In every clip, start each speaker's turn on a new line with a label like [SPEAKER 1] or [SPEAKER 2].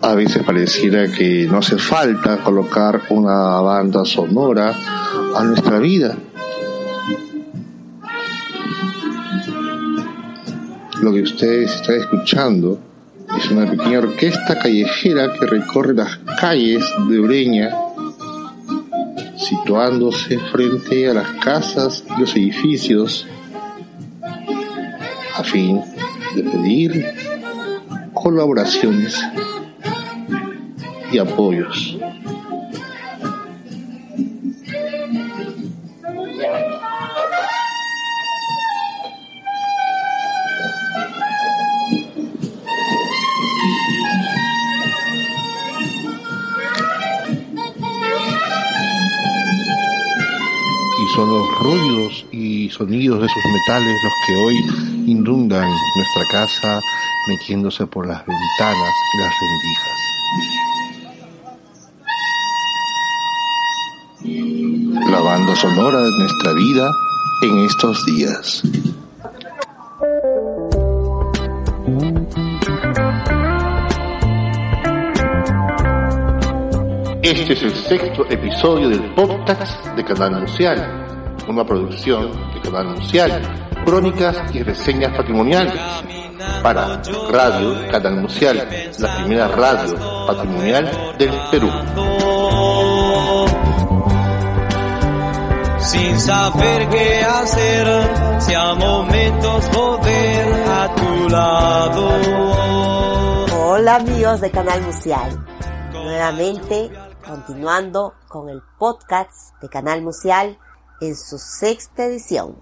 [SPEAKER 1] A veces pareciera que no hace falta colocar una banda sonora a nuestra vida. Lo que ustedes están escuchando es una pequeña orquesta callejera que recorre las calles de Breña, situándose frente a las casas y los edificios a fin de pedir colaboraciones y apoyos. Son los ruidos y sonidos de sus metales los que hoy inundan nuestra casa metiéndose por las ventanas y las rendijas. La banda sonora de nuestra vida en estos días. Este es el sexto episodio del podcast de Canal Museal, una producción de Canal Museal, crónicas y reseñas patrimoniales para Radio Canal Museal, la primera radio patrimonial del Perú.
[SPEAKER 2] Sin saber qué hacer, si a momentos volver a tu lado.
[SPEAKER 3] Hola amigos de Canal Museal. Nuevamente continuando con el podcast de Canal Museal en su sexta edición.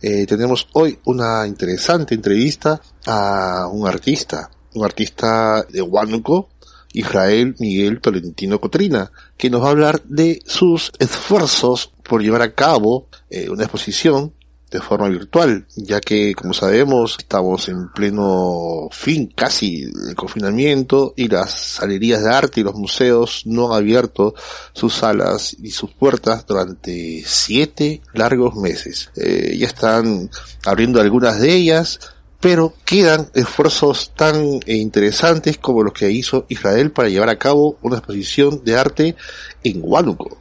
[SPEAKER 1] Eh, tenemos hoy una interesante entrevista a un artista, un artista de Huánuco, Israel Miguel Tolentino Cotrina, que nos va a hablar de sus esfuerzos por llevar a cabo eh, una exposición de forma virtual, ya que, como sabemos, estamos en pleno fin casi del confinamiento y las galerías de arte y los museos no han abierto sus salas y sus puertas durante siete largos meses. Eh, ya están abriendo algunas de ellas, pero quedan esfuerzos tan interesantes como los que hizo Israel para llevar a cabo una exposición de arte en Huánuco.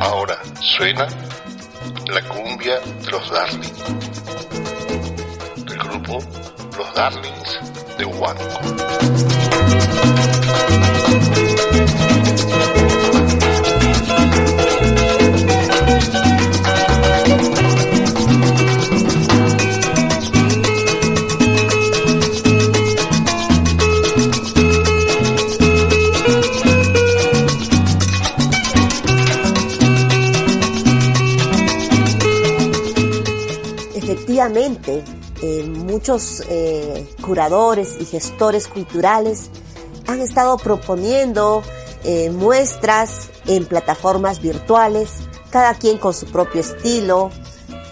[SPEAKER 1] Ahora suena la cumbia de los Darlings, del grupo Los Darlings de Huánuco.
[SPEAKER 3] Efectivamente, eh, muchos eh, curadores y gestores culturales han estado proponiendo eh, muestras en plataformas virtuales, cada quien con su propio estilo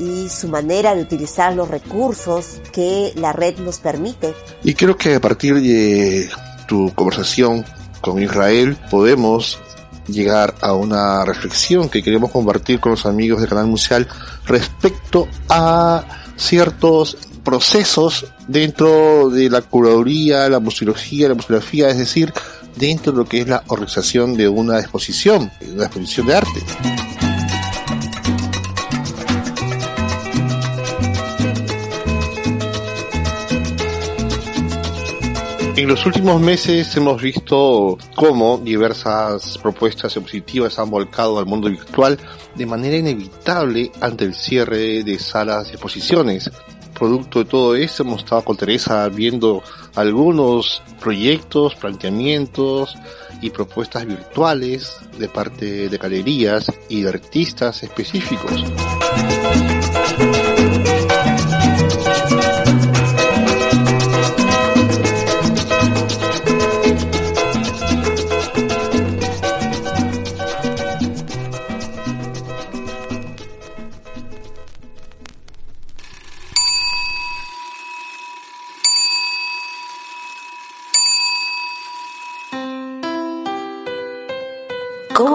[SPEAKER 3] y su manera de utilizar los recursos que la red nos permite.
[SPEAKER 1] Y creo que a partir de tu conversación con Israel podemos llegar a una reflexión que queremos compartir con los amigos de Canal Museal respecto a ciertos procesos dentro de la curaduría, la museología, la museografía, es decir, dentro de lo que es la organización de una exposición, una exposición de arte. En los últimos meses hemos visto cómo diversas propuestas expositivas han volcado al mundo virtual de manera inevitable ante el cierre de salas de exposiciones. Producto de todo esto hemos estado con Teresa viendo algunos proyectos, planteamientos y propuestas virtuales de parte de galerías y de artistas específicos.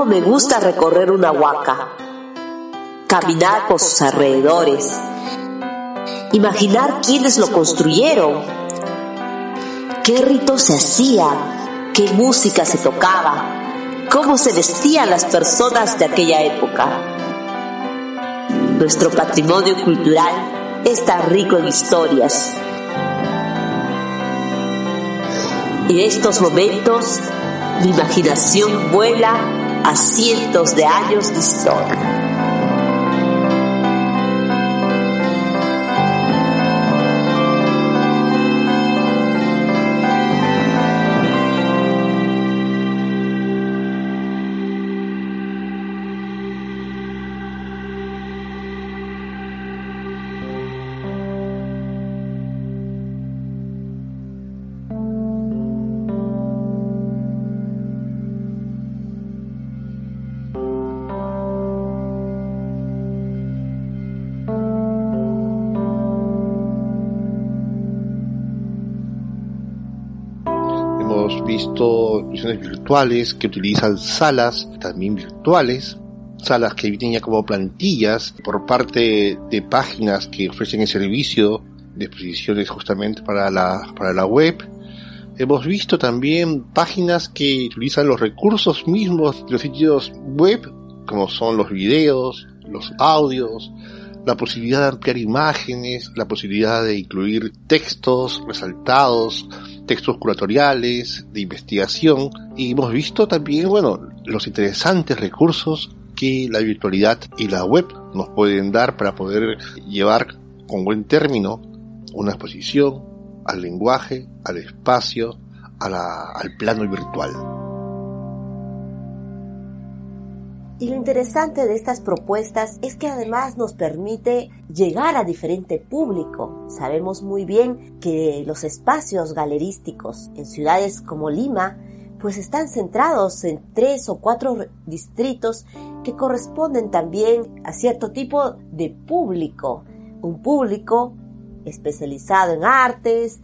[SPEAKER 3] Me gusta recorrer una huaca? Caminar por sus alrededores, imaginar quiénes lo construyeron, qué rito se hacía, qué música se tocaba, cómo se vestían las personas de aquella época. Nuestro patrimonio cultural está rico en historias. En estos momentos, mi imaginación vuela a cientos de años de historia.
[SPEAKER 1] Visto misiones virtuales que utilizan salas también virtuales, salas que vienen ya como plantillas por parte de páginas que ofrecen el servicio de exposiciones justamente para la, para la web. Hemos visto también páginas que utilizan los recursos mismos de los sitios web, como son los videos, los audios, la posibilidad de ampliar imágenes, la posibilidad de incluir textos resaltados, textos curatoriales, de investigación, y hemos visto también, bueno, los interesantes recursos que la virtualidad y la web nos pueden dar para poder llevar con buen término una exposición al lenguaje, al espacio, al plano virtual.
[SPEAKER 3] Y lo interesante de estas propuestas es que además nos permite llegar a diferente público. Sabemos muy bien que los espacios galerísticos en ciudades como Lima pues están centrados en tres o cuatro distritos que corresponden también a cierto tipo de público. Un público especializado en artes,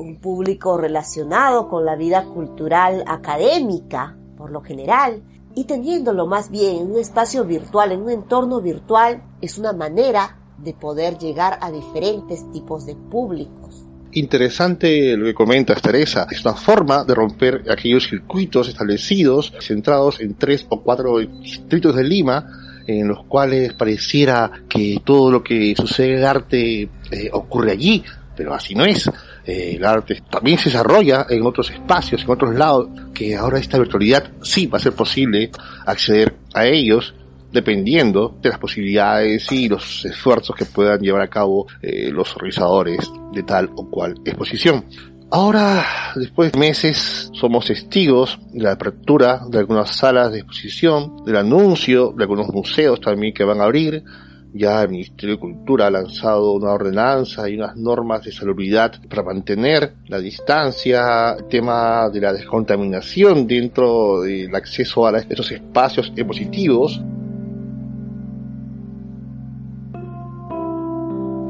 [SPEAKER 3] un público relacionado con la vida cultural académica, por lo general, y teniéndolo más bien en un espacio virtual, en un entorno virtual, es una manera de poder llegar a diferentes tipos de públicos.
[SPEAKER 1] Interesante lo que comenta Teresa. Es una forma de romper aquellos circuitos establecidos, centrados en tres o cuatro distritos de Lima, en los cuales pareciera que todo lo que sucede en arte eh, ocurre allí, pero así no es. Eh, el arte también se desarrolla en otros espacios, en otros lados, que ahora esta virtualidad sí va a ser posible acceder a ellos dependiendo de las posibilidades y los esfuerzos que puedan llevar a cabo eh, los organizadores de tal o cual exposición. Ahora, después de meses, somos testigos de la apertura de algunas salas de exposición, del anuncio de algunos museos también que van a abrir, ya el Ministerio de Cultura ha lanzado una ordenanza y unas normas de salubridad para mantener la distancia, el tema de la descontaminación dentro del acceso a estos espacios expositivos.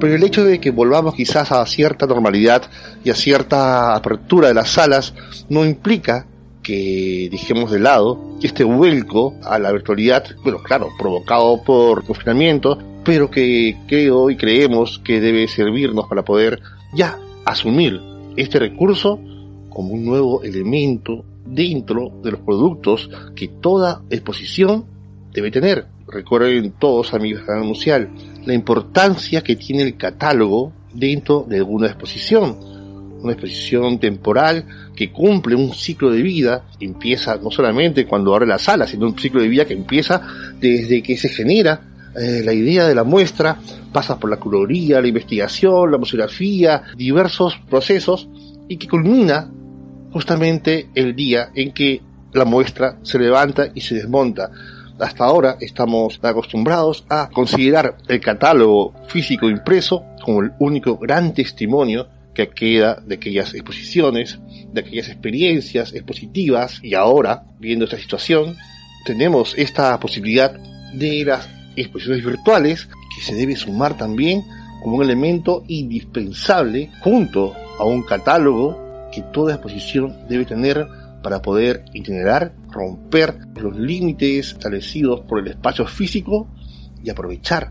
[SPEAKER 1] Pero el hecho de que volvamos quizás a cierta normalidad y a cierta apertura de las salas no implica que dejemos de lado este vuelco a la virtualidad, bueno, claro, provocado por confinamiento, pero que creo y creemos que debe servirnos para poder ya asumir este recurso como un nuevo elemento dentro de los productos que toda exposición debe tener. Recuerden todos, amigos de Museal, la importancia que tiene el catálogo dentro de alguna exposición. Una exposición temporal que cumple un ciclo de vida, empieza no solamente cuando abre la sala, sino un ciclo de vida que empieza desde que se genera eh, la idea de la muestra pasa por la curaduría, la investigación, la museografía, diversos procesos y que culmina justamente el día en que la muestra se levanta y se desmonta. Hasta ahora estamos acostumbrados a considerar el catálogo físico impreso como el único gran testimonio que queda de aquellas exposiciones, de aquellas experiencias expositivas y ahora, viendo esta situación, tenemos esta posibilidad de las exposiciones virtuales que se debe sumar también como un elemento indispensable junto a un catálogo que toda exposición debe tener para poder itinerar, romper los límites establecidos por el espacio físico y aprovechar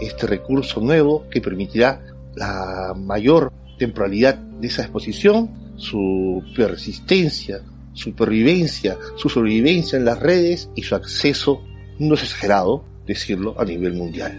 [SPEAKER 1] este recurso nuevo que permitirá la mayor temporalidad de esa exposición, su persistencia, supervivencia, su sobrevivencia en las redes y su acceso, no es exagerado decirlo, a nivel mundial.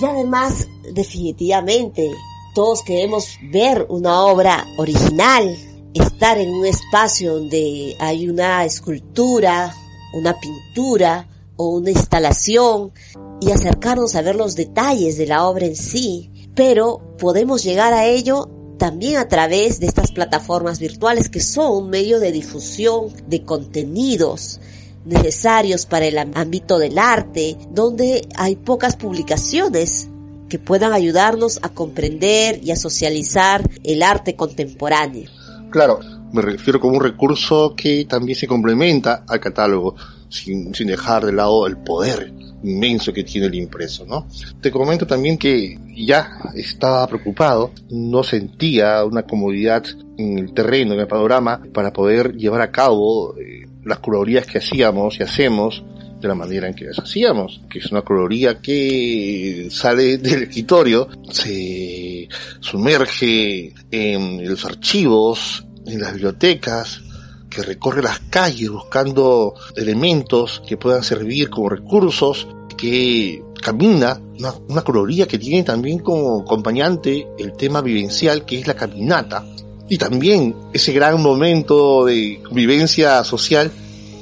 [SPEAKER 3] Y además, definitivamente, todos queremos ver una obra original, estar en un espacio donde hay una escultura, una pintura o una instalación y acercarnos a ver los detalles de la obra en sí, pero podemos llegar a ello también a través de estas plataformas virtuales que son un medio de difusión de contenidos necesarios para el ámbito del arte, donde hay pocas publicaciones que puedan ayudarnos a comprender y a socializar el arte contemporáneo.
[SPEAKER 1] Claro, me refiero como un recurso que también se complementa al catálogo, sin, sin dejar de lado el poder inmenso que tiene el impreso, ¿no? Te comento también que ya estaba preocupado, no sentía una comodidad en el terreno, en el panorama, para poder llevar a cabo eh, las curadurías que hacíamos y hacemos de la manera en que las hacíamos, que es una curaduría que sale del escritorio, se sumerge en los archivos, en las bibliotecas, que recorre las calles buscando elementos que puedan servir como recursos, que camina, una, una que tiene también como acompañante el tema vivencial que es la caminata, y también ese gran momento de vivencia social,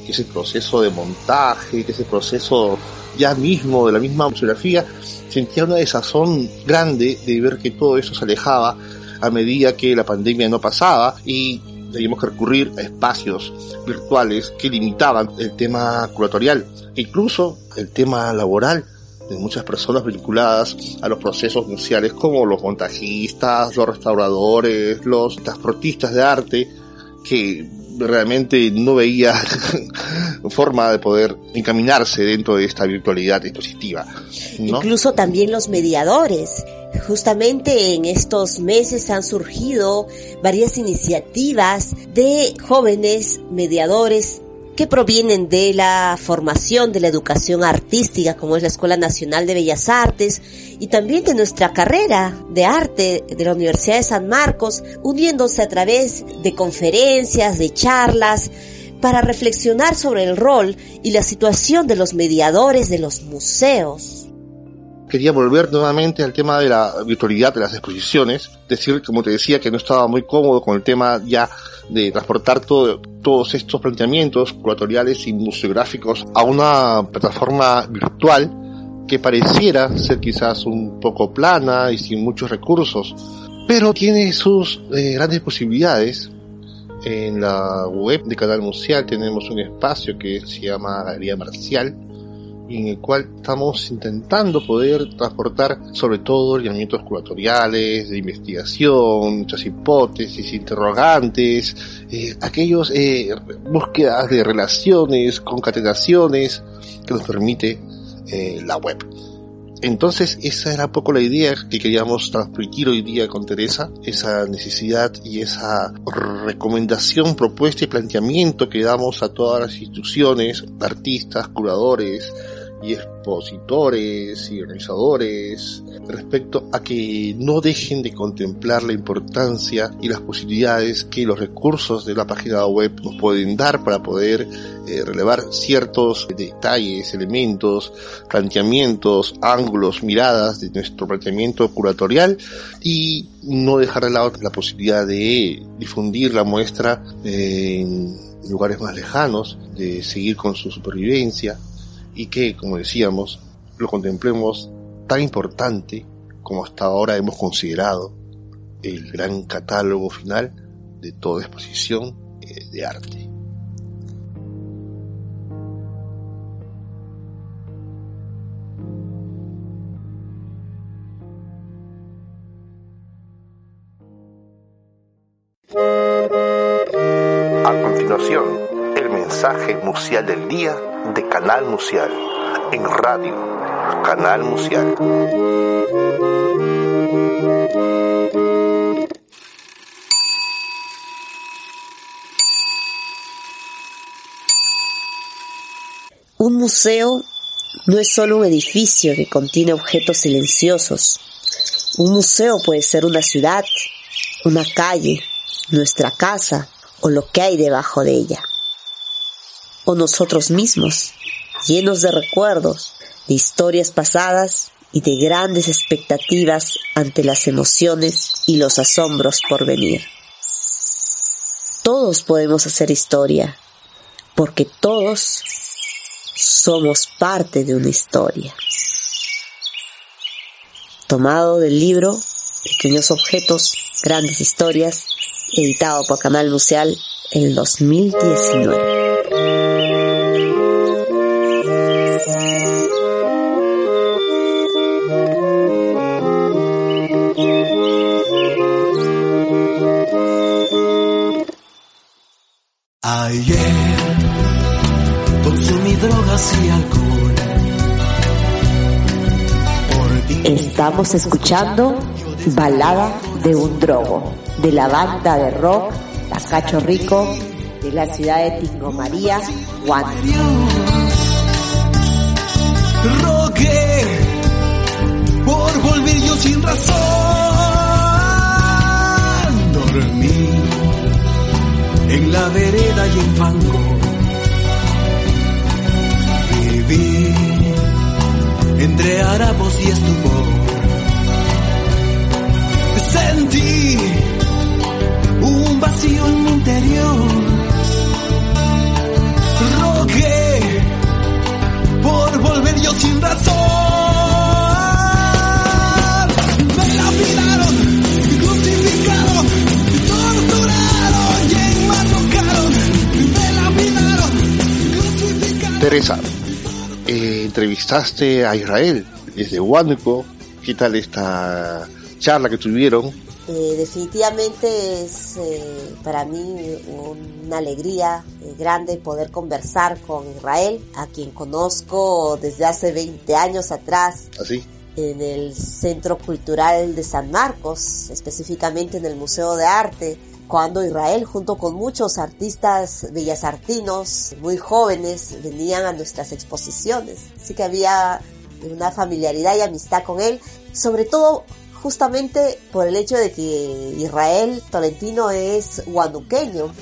[SPEAKER 1] que es el proceso de montaje, que es el proceso ya mismo de la misma fotografía, sentía una desazón grande de ver que todo eso se alejaba a medida que la pandemia no pasaba. Y teníamos que recurrir a espacios virtuales que limitaban el tema curatorial, incluso el tema laboral de muchas personas vinculadas a los procesos sociales como los montajistas, los restauradores, los transportistas de arte, que realmente no veía forma de poder encaminarse dentro de esta virtualidad dispositiva.
[SPEAKER 3] Incluso también los mediadores. Justamente en estos meses han surgido varias iniciativas de jóvenes mediadores que provienen de la formación de la educación artística, como es la Escuela Nacional de Bellas Artes, y también de nuestra carrera de arte de la Universidad de San Marcos, uniéndose a través de conferencias, de charlas, para reflexionar sobre el rol y la situación de los mediadores de los museos.
[SPEAKER 1] Quería volver nuevamente al tema de la virtualidad de las exposiciones, decir, como te decía, que no estaba muy cómodo con el tema ya de transportar todos estos planteamientos curatoriales y museográficos a una plataforma virtual que pareciera ser quizás un poco plana y sin muchos recursos, pero tiene sus eh, grandes posibilidades. En la web de Canal Museal tenemos un espacio que se llama Galería Marcial, en el cual estamos intentando poder transportar sobre todo lineamientos curatoriales, de investigación, muchas hipótesis, interrogantes, eh, aquellos eh, búsquedas de relaciones, concatenaciones que nos permite eh, la web. Entonces esa era un poco la idea que queríamos transmitir hoy día con Teresa, esa necesidad y esa recomendación, propuesta y planteamiento que damos a todas las instituciones, artistas, curadores, y expositores y organizadores respecto a que no dejen de contemplar la importancia y las posibilidades que los recursos de la página web nos pueden dar para poder eh, relevar ciertos detalles, elementos, planteamientos, ángulos, miradas de nuestro planteamiento curatorial y no dejar de lado la posibilidad de difundir la muestra en lugares más lejanos, de seguir con su supervivencia, y que, como decíamos, lo contemplemos tan importante como hasta ahora hemos considerado el gran catálogo final de toda exposición eh, de arte. Mensaje museal del día de Canal Museal, en radio, Canal Museal.
[SPEAKER 3] Un museo no es solo un edificio que contiene objetos silenciosos, Un museo puede ser una ciudad, una calle, nuestra casa o lo que hay debajo de ella. O nosotros mismos, llenos de recuerdos, de historias pasadas y de grandes expectativas ante las emociones y los asombros por venir. Todos podemos hacer historia, porque todos somos parte de una historia. Tomado del libro Pequeños Objetos, Grandes Historias, editado por Canal Museal en 2019.
[SPEAKER 2] Ayer consumí drogas y alcohol.
[SPEAKER 3] Estamos escuchando Balada de un Drogo, de la banda de rock Tacacho Rico, de la ciudad de Tingo María, Guanajuato.
[SPEAKER 2] Rogué por volver yo sin razón. Dormí la vereda y en fango. Viví entre harapos y estupor. Sentí
[SPEAKER 1] entrevistaste a Israel desde Huánuco. ¿Qué tal esta charla que tuvieron?
[SPEAKER 3] Eh, definitivamente es eh, para mí una alegría eh, grande poder conversar con Israel, a quien conozco desde hace 20 años atrás
[SPEAKER 1] Así.
[SPEAKER 3] en el Centro Cultural de San Marcos, específicamente en el Museo de Arte, cuando Israel junto con muchos artistas bellasartinos muy jóvenes venían a nuestras exposiciones. Así que había una familiaridad y amistad con él, sobre todo justamente por el hecho de que Israel Tolentino es huanuqueño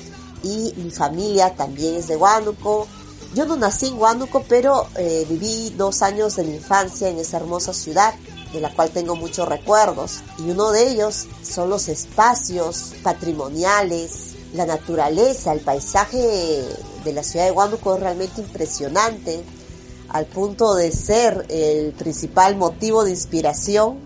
[SPEAKER 3] y mi familia también es de Huánuco. Yo no nací en Huánuco, pero eh, viví dos años de mi infancia en esa hermosa ciudad de la cual tengo muchos recuerdos. Y uno de ellos son los espacios patrimoniales, la naturaleza, el paisaje de la ciudad de Huánuco es realmente impresionante, al punto de ser el principal motivo de inspiración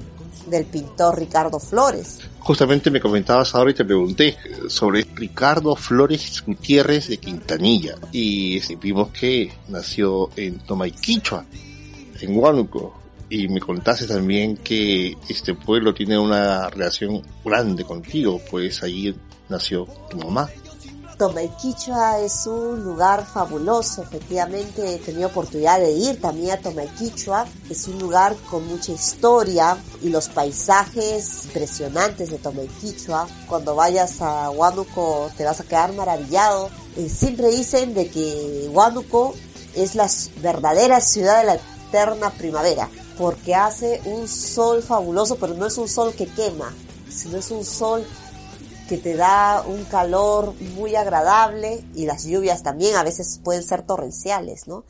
[SPEAKER 3] del pintor Ricardo Flores.
[SPEAKER 1] Justamente me comentabas ahora y te pregunté sobre Ricardo Flores Gutiérrez de Quintanilla. Y vimos que nació en Tomaiquichua, en Huánuco. Y me contaste también que este pueblo tiene una relación grande contigo, pues allí nació tu mamá.
[SPEAKER 3] Tomaiquichua es un lugar fabuloso, efectivamente he tenido oportunidad de ir también a Tomaiquichua, es un lugar con mucha historia y los paisajes impresionantes de Tomaiquichua, cuando vayas a Huánuco te vas a quedar maravillado. Eh, siempre dicen de que Huánuco es la verdadera ciudad de la eterna primavera, porque hace un sol fabuloso, pero no es un sol que quema, sino es un sol que te da un calor muy agradable y las lluvias también a veces pueden ser torrenciales, ¿no?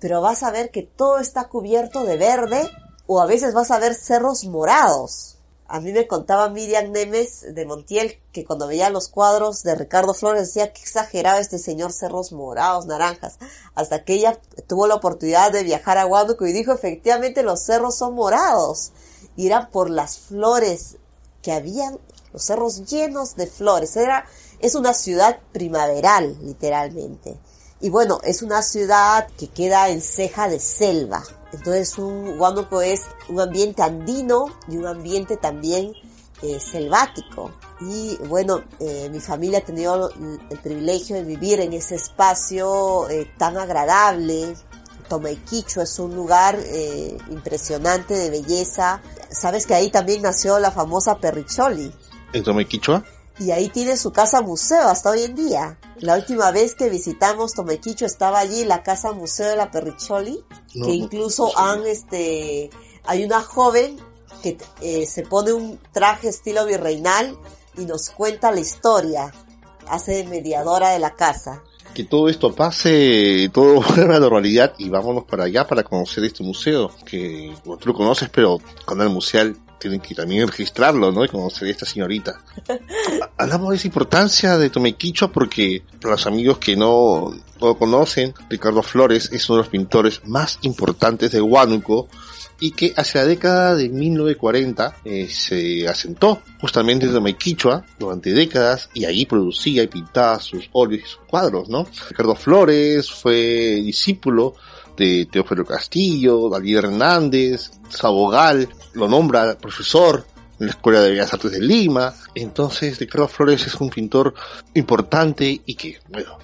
[SPEAKER 3] Pero vas a ver que todo está cubierto de verde o a veces vas a ver cerros morados. A mí me contaba Miriam Nemes de Montiel que cuando veía los cuadros de Ricardo Flores decía que exageraba este señor cerros morados, naranjas, hasta que ella tuvo la oportunidad de viajar a Huánuco y dijo efectivamente los cerros son morados y eran por las flores que habían los cerros llenos de flores. Era, es una ciudad primaveral, literalmente. Y bueno, es una ciudad que queda en ceja de selva. Entonces, un Huánuco es un ambiente andino y un ambiente también eh, selvático. Y bueno, eh, mi familia ha tenido el privilegio de vivir en ese espacio eh, tan agradable. Tomaiquicho es un lugar eh, impresionante de belleza. Sabes que ahí también nació la famosa Perricholi,
[SPEAKER 1] ¿En?
[SPEAKER 3] Y ahí tiene su casa museo hasta hoy en día. La última vez que visitamos Tomaiquicho estaba allí la casa museo de la Perricholi,
[SPEAKER 1] No,
[SPEAKER 3] que incluso han, este, hay una joven que eh, se pone un traje estilo virreinal y nos cuenta la historia, hace de mediadora de la casa.
[SPEAKER 1] Que todo esto pase, todo vuelva a la normalidad y vámonos para allá para conocer este museo, que bueno, tú lo conoces, pero con el museo tienen que también registrarlo, ¿no? Y conocer a esta señorita. Hablamos de esa importancia de Tomequichua porque para los amigos que no, no lo conocen, Ricardo Flores es uno de los pintores más importantes de Huánuco y que hacia la década de 1940 eh, se asentó justamente en Tomequichua durante décadas y ahí producía y pintaba sus óleos y sus cuadros, ¿no? Ricardo Flores fue discípulo de Teófilo Castillo, David Hernández, Sabogal, lo nombra profesor en la Escuela de Bellas Artes de Lima. Entonces, Ricardo Flores es un pintor importante y que, bueno,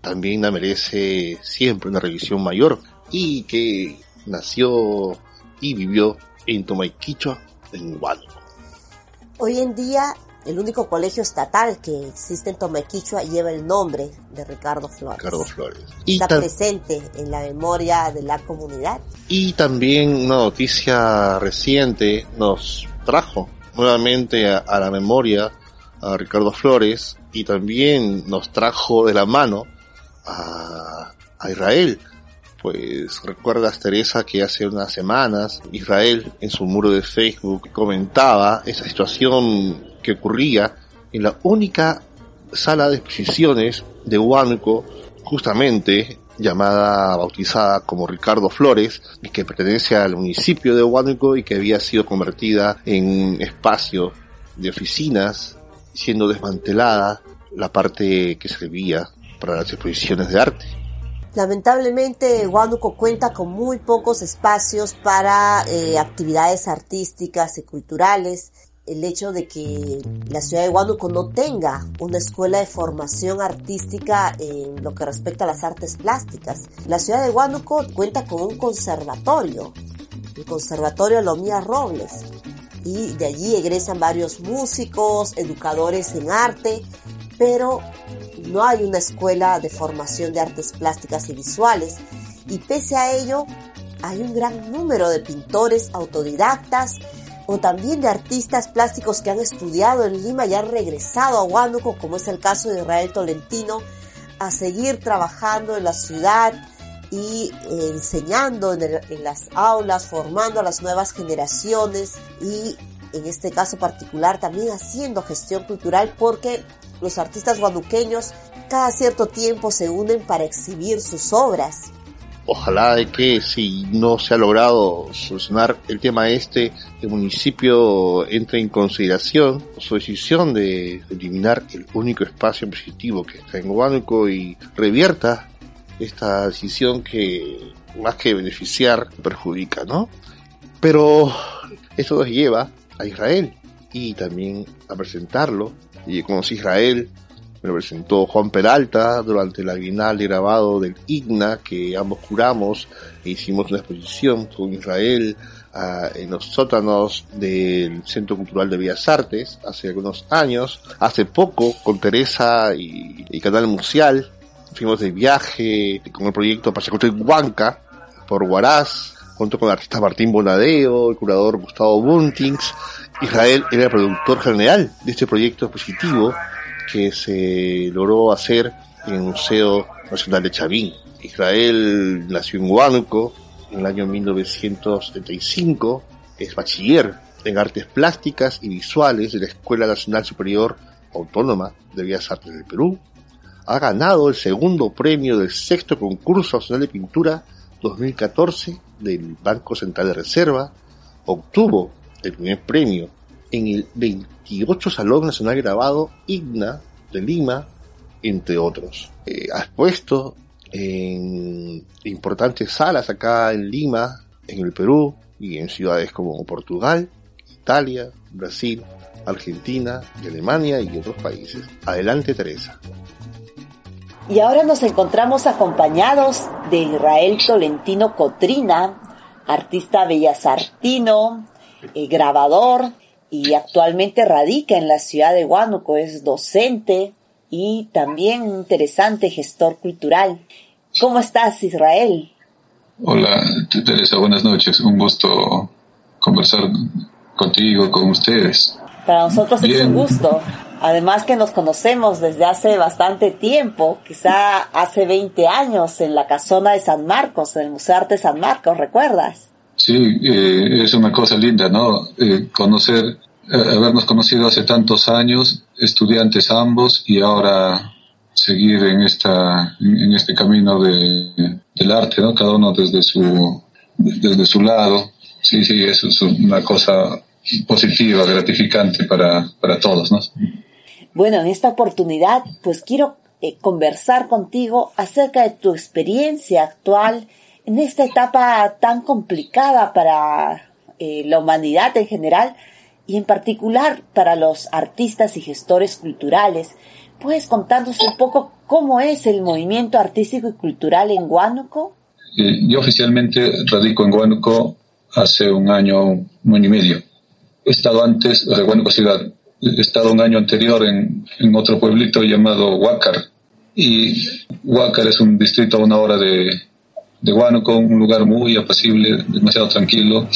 [SPEAKER 1] también merece siempre una revisión mayor y que nació y vivió en Tomaiquichua, en Huánuco.
[SPEAKER 3] Hoy en día, el único colegio estatal que existe en Tomequichua lleva el nombre de Ricardo Flores.
[SPEAKER 1] Ricardo Flores.
[SPEAKER 3] Está presente en la memoria de la comunidad.
[SPEAKER 1] Y también una noticia reciente nos trajo nuevamente a, a la memoria a Ricardo Flores y también nos trajo de la mano a, a Israel. Pues recuerdas Teresa que hace unas semanas Israel en su muro de Facebook comentaba esa situación que ocurría en la única sala de exposiciones de Huánuco, justamente llamada, bautizada como Ricardo Flores, y que pertenece al municipio de Huánuco y que había sido convertida en espacio de oficinas, siendo desmantelada la parte que servía para las exposiciones de arte.
[SPEAKER 3] Lamentablemente, Huánuco cuenta con muy pocos espacios para eh, actividades artísticas y culturales. El hecho de que la ciudad de Huánuco no tenga una escuela de formación artística en lo que respecta a las artes plásticas. La ciudad de Huánuco cuenta con un conservatorio, el Conservatorio Lomía Robles, y de allí egresan varios músicos, educadores en arte, pero no hay una escuela de formación de artes plásticas y visuales. Y pese a ello hay un gran número de pintores autodidactas o también de artistas plásticos que han estudiado en Lima y han regresado a Huánuco, como es el caso de Israel Tolentino, a seguir trabajando en la ciudad y eh, enseñando en, las aulas, formando a las nuevas generaciones y en este caso particular también haciendo gestión cultural porque los artistas guanuqueños cada cierto tiempo se unen para exhibir sus obras.
[SPEAKER 1] Ojalá de que si no se ha logrado solucionar el tema este, el municipio entre en consideración su decisión de eliminar el único espacio positivo que está en Huánuco y revierta esta decisión que más que beneficiar perjudica, ¿no? Pero esto nos lleva a Israel y también a presentarlo y conocí Israel, me lo presentó Juan Peralta durante la Bienal de grabado del IGNA que ambos curamos e hicimos una exposición con Israel uh, en los sótanos del Centro Cultural de Bellas Artes hace algunos años. Hace poco con Teresa y, y Canal Museal fuimos de viaje con el proyecto Pachacote Huanca por Huaraz junto con el artista Martín Bonadeo, el curador Gustavo Buntings. Israel era el productor general de este proyecto expositivo que se logró hacer en el Museo Nacional de Chavín. Israel nació en Huánuco en el año 1975, es bachiller en artes plásticas y visuales de la Escuela Nacional Superior Autónoma de Bellas Artes del Perú. Ha ganado el segundo premio del sexto concurso nacional de pintura 2014 del Banco Central de Reserva. Obtuvo el primer premio en el 28 Salón Nacional Grabado IGNA de Lima, entre otros. Eh, ha expuesto en importantes salas acá en Lima, en el Perú y en ciudades como Portugal, Italia, Brasil, Argentina Alemania y otros países. Adelante Teresa.
[SPEAKER 3] Y ahora nos encontramos acompañados de Israel Tolentino Cotrina, artista bellasartino, eh, grabador y actualmente radica en la ciudad de Huánuco, es docente y también un interesante gestor cultural. ¿Cómo estás, Israel?
[SPEAKER 4] Hola, Teresa, buenas noches. Un gusto conversar contigo, con ustedes.
[SPEAKER 5] Para nosotros es un gusto. Además que nos conocemos desde hace bastante tiempo, quizá hace 20 años en la casona de San Marcos, en el Museo de Arte San Marcos, ¿recuerdas?
[SPEAKER 4] Sí, eh, es una cosa linda, ¿no? Eh, conocer, eh, habernos conocido hace tantos años, estudiantes ambos, y ahora seguir en esta, en este camino de, del arte, ¿no? Cada uno desde su, desde su lado. Sí, sí, eso es una cosa positiva, gratificante para, para todos, ¿no?
[SPEAKER 5] Bueno, en esta oportunidad, pues quiero eh, conversar contigo acerca de tu experiencia actual en esta etapa tan complicada para eh, la humanidad en general y en particular para los artistas y gestores culturales. ¿Puedes contarnos un poco cómo es el movimiento artístico y cultural en Huánuco?
[SPEAKER 4] Yo oficialmente radico en Huánuco hace un año, un año y medio. He estado antes de Huánuco ciudad. He estado un año anterior en, en otro pueblito llamado Huácar. Y Huácar es un distrito a una hora de, de Huánuco, un lugar muy apacible, demasiado tranquilo,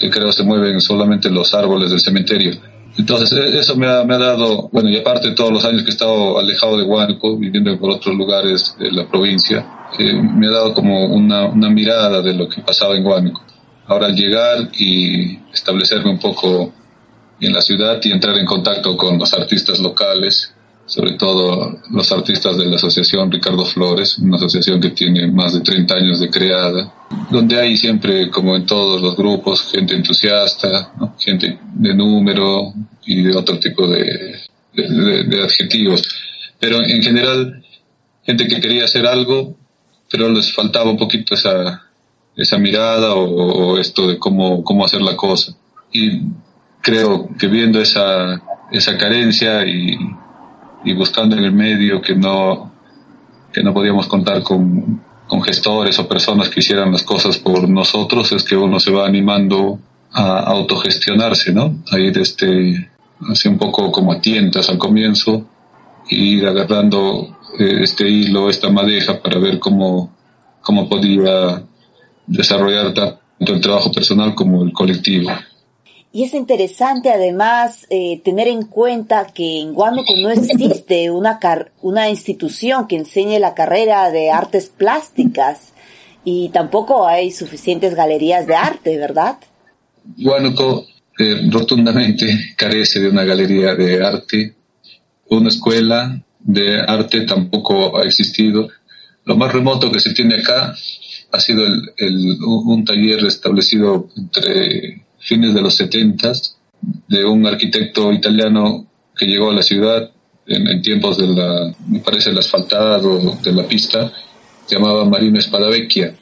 [SPEAKER 4] que creo se mueven solamente los árboles del cementerio. Entonces, e- eso me ha, me ha dado, bueno, y aparte de todos los años que he estado alejado de Huánuco, viviendo por otros lugares de la provincia, eh, me ha dado como una, una mirada de lo que pasaba en Huánuco. Ahora al llegar y establecerme un poco en la ciudad y entrar en contacto con los artistas locales, sobre todo los artistas de la asociación Ricardo Flores, una asociación que tiene más de 30 años de creada, donde hay siempre, como en todos los grupos, gente entusiasta, gente de número y de otro tipo de adjetivos. Pero en general, gente que quería hacer algo, pero les faltaba un poquito esa, esa mirada o, o esto de cómo, cómo hacer la cosa. Y creo que viendo esa, esa carencia y, y buscando en el medio que no, que no podíamos contar con, con gestores o personas que hicieran las cosas por nosotros, es que uno se va animando a autogestionarse, ¿no? A ir este, así un poco como a tientas al comienzo, e ir agarrando eh, este hilo, esta madeja para ver cómo, cómo podía desarrollar tanto el trabajo personal como el colectivo.
[SPEAKER 5] Y es interesante además eh, tener en cuenta que en Huánuco no existe una, car- una institución que enseñe la carrera de artes plásticas y tampoco hay suficientes galerías de arte, ¿verdad?
[SPEAKER 4] Huánuco eh, rotundamente carece de una galería de arte. Una escuela de arte tampoco ha existido. Lo más remoto que se tiene acá ha sido el, un taller establecido entre fines de los setentas de un arquitecto italiano que llegó a la ciudad en, en tiempos de la, me parece, el asfaltado de la pista, llamaba Marino Spadavecchia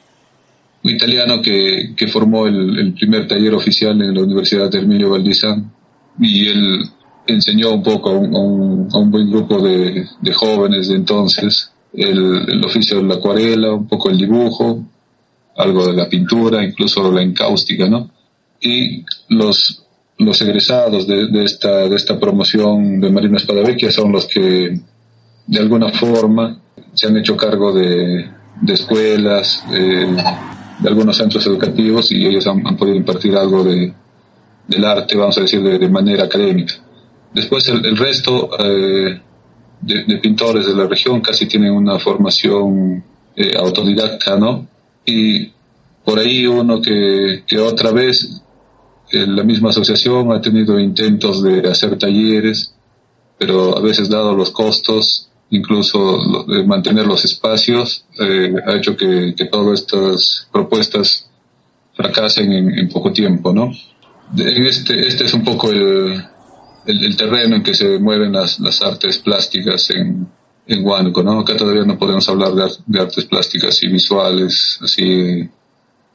[SPEAKER 4] un italiano que, que formó el, el primer taller oficial en la Universidad de Herminio Valdizán y él enseñó un poco a un, a un, a un buen grupo de, de jóvenes de entonces el, el oficio de la acuarela, un poco el dibujo, algo de la pintura, incluso la encáustica, ¿no? Y los, los egresados de, de esta, de esta promoción de Marino Spadavecchia son los que de alguna forma se han hecho cargo de, de escuelas, de, algunos centros educativos y ellos han, podido impartir algo de, del arte, vamos a decir, de, de manera académica. Después el, resto eh, de, de pintores de la región casi tienen una formación eh, autodidacta, ¿no? Y por ahí uno que, que otra vez la misma asociación ha tenido intentos de hacer talleres, pero a veces dado los costos, incluso de mantener los espacios, eh, ha hecho que, todas estas propuestas fracasen en, poco tiempo, ¿no? De- este, este es un poco el, el, terreno en que se mueven las, las artes plásticas en, en ¿no? Acá todavía no podemos hablar de, de artes plásticas y visuales, así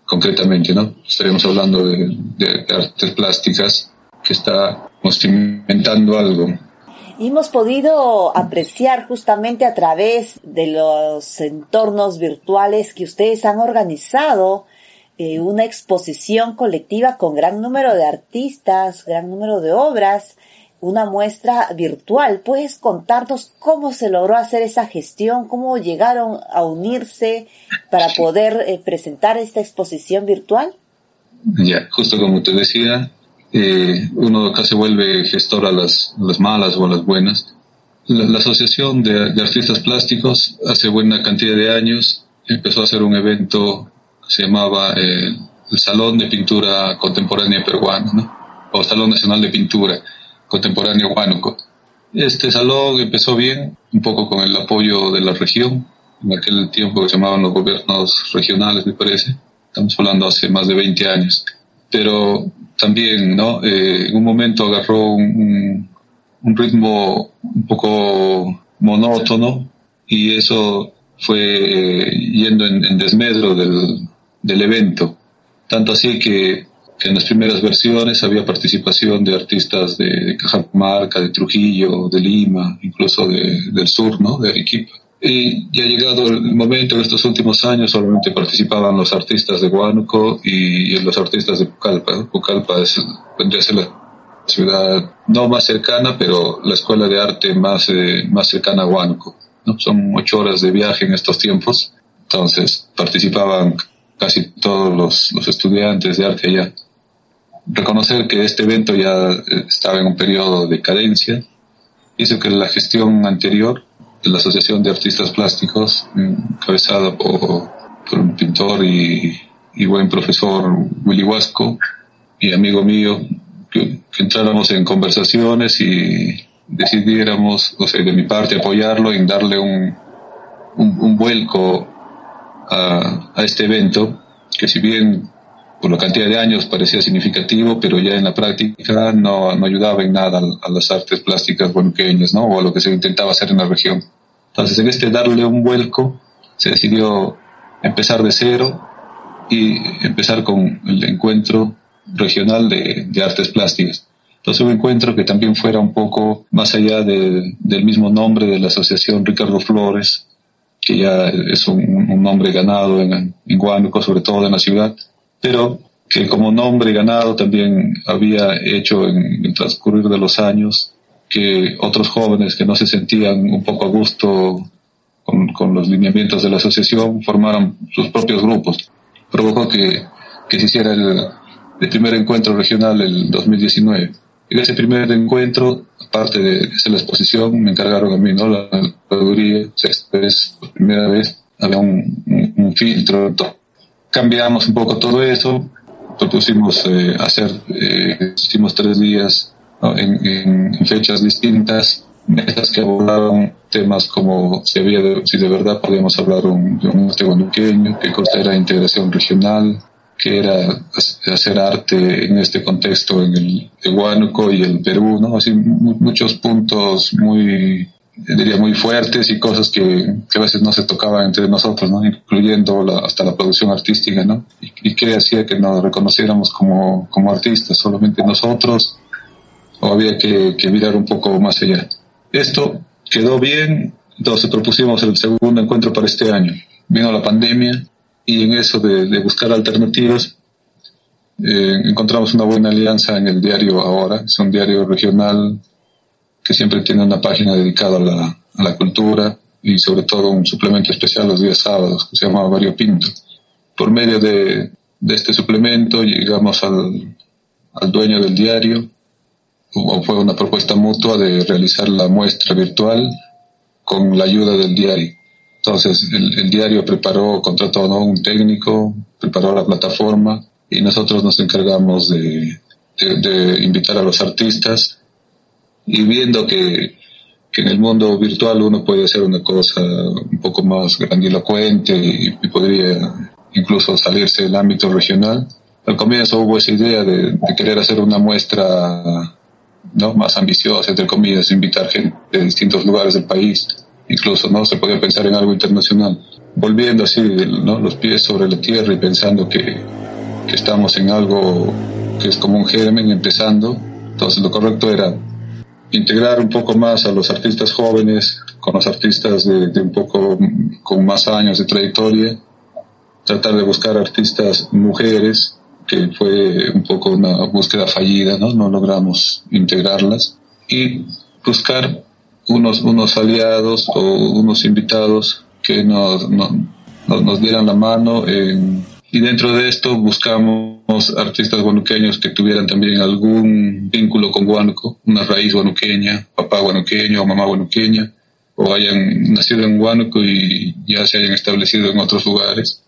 [SPEAKER 4] concretamente, ¿no? Estaríamos hablando de, artes plásticas que está inventando algo.
[SPEAKER 5] Y hemos podido apreciar justamente a través de los entornos virtuales que ustedes han organizado eh, una exposición colectiva con gran número de artistas, gran número de obras, una muestra virtual. ¿Puedes contarnos cómo se logró hacer esa gestión? ¿Cómo llegaron a unirse para poder eh, presentar esta exposición virtual?
[SPEAKER 4] Ya, justo como te decía, eh, uno casi vuelve gestor a las, las malas o a las buenas. La, Asociación de, Artistas Plásticos hace buena cantidad de años empezó a hacer un evento que se llamaba eh, el Salón de Pintura Contemporánea Peruana, ¿no? o Salón Nacional de Pintura Contemporánea Huánuco. Este salón empezó bien, un poco con el apoyo de la región, en aquel tiempo se llamaban los gobiernos regionales, me parece. Estamos hablando hace más de 20 años. Pero también, ¿no? Eh, en un momento agarró un, un, ritmo un poco monótono y eso fue eh, yendo en, en desmedro del, del, evento. Tanto así que, que, en las primeras versiones había participación de artistas de, de Cajamarca, de Trujillo, de Lima, incluso de, del sur, ¿no? De Arequipa. Y ya ha llegado el momento, en estos últimos años solamente participaban los artistas de Huánuco y, los artistas de Pucallpa. Pucallpa es, vendría a ser la ciudad no más cercana, pero la escuela de arte más, eh, más cercana a Huánuco. ¿no? Son ocho horas de viaje en estos tiempos, entonces participaban casi todos los, los estudiantes de arte allá. Reconocer que este evento ya eh, estaba en un periodo de cadencia. Hizo que la gestión anterior de la Asociación de Artistas Plásticos, encabezada por, un pintor y, buen profesor Willy Huasco y amigo mío, que, entráramos en conversaciones y decidiéramos, o sea, de mi parte, apoyarlo en darle un, un, vuelco a, a, este evento, que si bien por la cantidad de años parecía significativo, pero ya en la práctica no, no ayudaba en nada a, las artes plásticas buenqueñas, ¿no? O a lo que se intentaba hacer en la región. Entonces, en este darle un vuelco, se decidió empezar de cero y empezar con el encuentro regional de, de artes plásticas. Entonces, un encuentro que también fuera un poco más allá de, del mismo nombre de la asociación Ricardo Flores, que ya es un, un nombre ganado en, en Huánuco, sobre todo en la ciudad, pero que como nombre ganado también había hecho en el transcurrir de los años que otros jóvenes que no se sentían un poco a gusto con, con los lineamientos de la asociación formaran sus propios grupos. Provocó que, que se hiciera el, el primer encuentro regional el 2019. En ese primer encuentro, aparte de hacer la exposición, me encargaron a mí, ¿no? La sexta vez, por primera vez, había un, un, un filtro, cambiamos un poco todo eso, propusimos eh, hacer, eh, hicimos tres días en, fechas distintas, mesas que abordaron temas como si, había si de verdad podíamos hablar un, de un arte guanuqueño, qué cosa era integración regional, qué era hacer arte en este contexto en el de y el Perú, ¿no? Así muchos puntos muy diría muy fuertes y cosas que, que, a veces no se tocaban entre nosotros, ¿no? incluyendo la, hasta la producción artística, ¿no? Y, y que hacía que nos reconociéramos como, como artistas, solamente nosotros, o había que, que, mirar un poco más allá. Esto quedó bien, entonces propusimos el segundo encuentro para este año. Vino la pandemia y en eso de, de buscar alternativas eh, encontramos una buena alianza en el diario Ahora, es un diario regional que siempre tiene una página dedicada a la, a la cultura y sobre todo un suplemento especial los días sábados que se llama Vario Pinto. Por medio de, de este suplemento llegamos al, al dueño del diario o fue una propuesta mutua de realizar la muestra virtual con la ayuda del diario. Entonces el, diario preparó, contrató ¿no? un técnico, preparó la plataforma y nosotros nos encargamos de, de invitar a los artistas y viendo que, que, en el mundo virtual uno puede hacer una cosa un poco más grandilocuente y, y podría incluso salirse del ámbito regional. Al comienzo hubo esa idea de, de querer hacer una muestra ¿no? más ambiciosa, entre comillas, invitar gente de distintos lugares del país, incluso no se podía pensar en algo internacional. Volviendo así ¿no? los pies sobre la tierra y pensando que, que estamos en algo que es como un germen empezando, entonces lo correcto era integrar un poco más a los artistas jóvenes con los artistas de, de, un poco con más años de trayectoria, tratar de buscar artistas mujeres que fue un poco una búsqueda fallida, ¿no? No logramos integrarlas y buscar unos, unos aliados o unos invitados que nos, nos, nos dieran la mano en Y dentro de esto buscamos artistas guanuqueños que tuvieran también algún vínculo con Huánuco, una raíz guanuqueña, papá guanuqueño o mamá guanuqueña, o hayan nacido en Huánuco y ya se hayan establecido en otros lugares,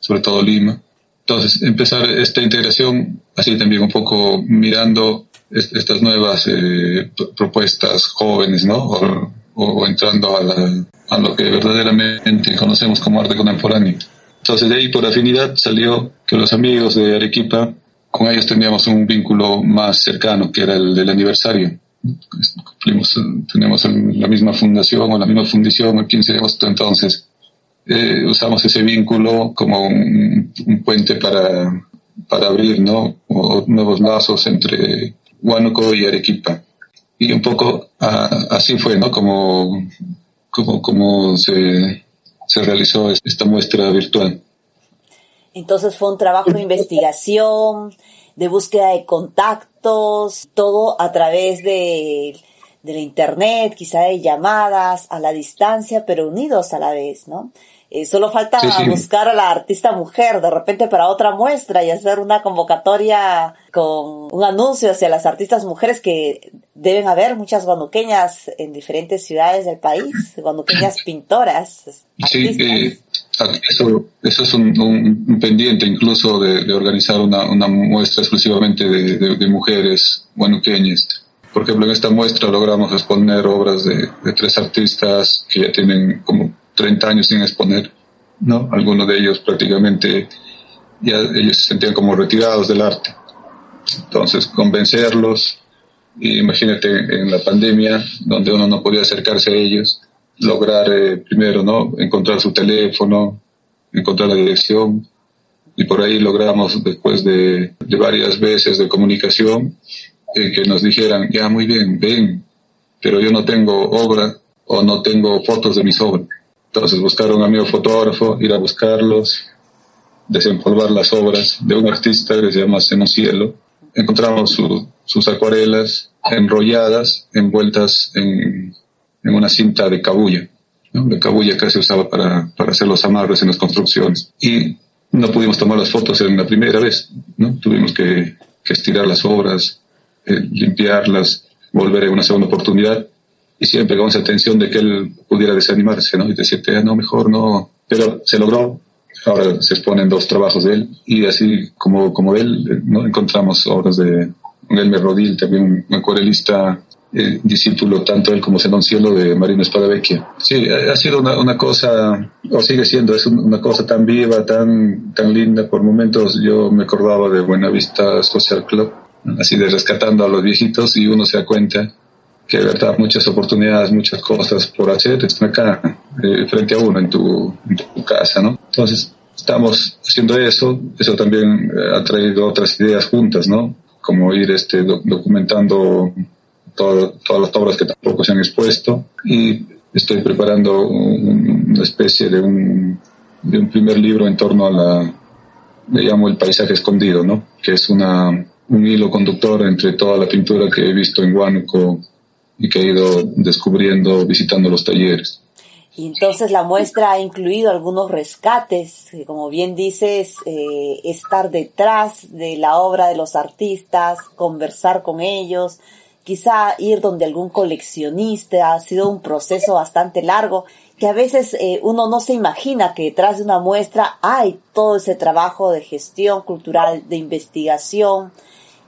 [SPEAKER 4] sobre todo Lima. Entonces, empezar esta integración así también un poco mirando estas nuevas eh, propuestas jóvenes, ¿no? O, o entrando a, la, a lo que verdaderamente conocemos como arte contemporáneo. Entonces de ahí por afinidad salió que los amigos de Arequipa, con ellos teníamos un vínculo más cercano, que era el del aniversario. Cumplimos, tenemos la misma fundación o la misma fundición el 15 de agosto, entonces eh, usamos ese vínculo como un, puente para, para abrir ¿no? nuevos lazos entre Huánuco y Arequipa. Y un poco así fue, ¿no? Como, como, como se, se realizó esta muestra virtual.
[SPEAKER 5] Entonces fue un trabajo de investigación, de búsqueda de contactos, todo a través de, de la internet, quizá de llamadas, a la distancia, pero unidos a la vez, ¿no? Eh, solo falta buscar a la artista mujer de repente para otra muestra y hacer una convocatoria con un anuncio hacia las artistas mujeres que deben haber muchas guanuqueñas en diferentes ciudades del país, guanuqueñas pintoras.
[SPEAKER 4] Sí, eh, eso, eso es un, pendiente incluso de, organizar una, una, muestra exclusivamente de, de, mujeres guanuqueñas. Por ejemplo, en esta muestra logramos exponer obras de, de tres artistas que ya tienen como 30 años sin exponer, ¿no? Algunos de ellos prácticamente ya ellos se sentían como retirados del arte. Entonces, convencerlos, imagínate en la pandemia, donde uno no podía acercarse a ellos, lograr eh, primero, ¿no? Encontrar su teléfono, encontrar la dirección, y por ahí logramos, después de, varias veces de comunicación, eh, que nos dijeran, ya muy bien, ven, pero yo no tengo obra o no tengo fotos de mis obras. Entonces buscar un amigo fotógrafo, ir a buscarlos, desempolvar las obras de un artista que se llama Seno Cielo. Encontramos sus acuarelas enrolladas, envueltas en, en una cinta de cabulla, ¿no? la cabulla que se usaba para, hacer los amarres en las construcciones. Y no pudimos tomar las fotos en la primera vez. Tuvimos que, estirar las obras, eh, limpiarlas, volver a una segunda oportunidad y siempre con esa atención de que él pudiera desanimarse, ¿no? Y decirte, ah, no, mejor no. Pero se logró. Ahora se exponen dos trabajos de él y así como, como él, ¿no? Encontramos obras de Elmer Rodil, también un acuarelista eh, discípulo tanto él como Zenón Cielo de Marino Espadavecchia. Sí, ha sido una, una, cosa, o sigue siendo, es una cosa tan viva, tan, tan linda. Por momentos yo me acordaba de Buenavista Social Club, así de rescatando a los viejitos y uno se da cuenta que de verdad muchas oportunidades, muchas cosas por hacer están acá, eh, frente a uno en tu, casa, ¿no? Entonces, estamos haciendo eso, eso también eh, ha traído otras ideas juntas, ¿no? Como ir este, documentando todas las obras que tampoco se han expuesto y estoy preparando una especie de un, de un primer libro en torno a la, le llamo el paisaje escondido, ¿no? Que es una, un hilo conductor entre toda la pintura que he visto en Huánuco y que he ido descubriendo visitando los talleres.
[SPEAKER 5] Y entonces la muestra ha incluido algunos rescates, como bien dices, eh, estar detrás de la obra de los artistas, conversar con ellos, quizá ir donde algún coleccionista, ha sido un proceso bastante largo, que a veces eh, uno no se imagina que detrás de una muestra hay todo ese trabajo de gestión cultural, de investigación,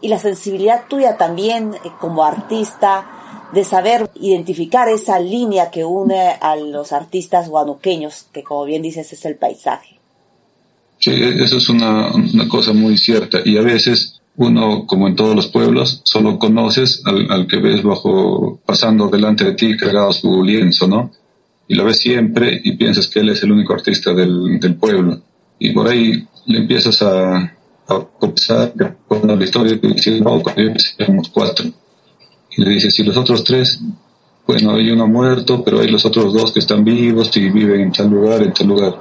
[SPEAKER 5] y la sensibilidad tuya también eh, como artista, de saber identificar esa línea que une a los artistas guanuqueños, que como bien dices es el paisaje.
[SPEAKER 4] Sí, eso es una, una cosa muy cierta y a veces uno, como en todos los pueblos, solo conoces al, al, que ves bajo, pasando delante de ti cargado su lienzo, ¿no? Y lo ves siempre y piensas que él es el único artista del, del pueblo. Y por ahí le empiezas a, a pensar con la historia hicimos cuando éramos cuatro y le dice, si los otros tres, bueno, hay uno muerto, pero hay los otros dos que están vivos y viven en tal lugar, en tal lugar.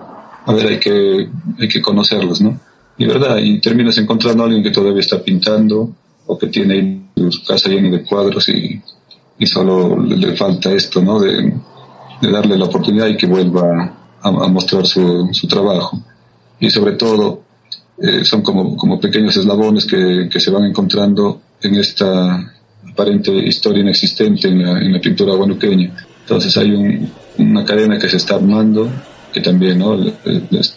[SPEAKER 4] A ver, hay que, hay que conocerlos, ¿no? Y verdad, y terminas encontrando a alguien que todavía está pintando o que tiene su casa llena de cuadros y, y solo le, falta esto, ¿no? De, de, darle la oportunidad y que vuelva a, a mostrar su, su trabajo. Y sobre todo, eh, son como, como pequeños eslabones que, que se van encontrando en esta aparente historia inexistente en la, en la pintura guanuqueña. Entonces hay un, una cadena que se está armando, que también ¿no?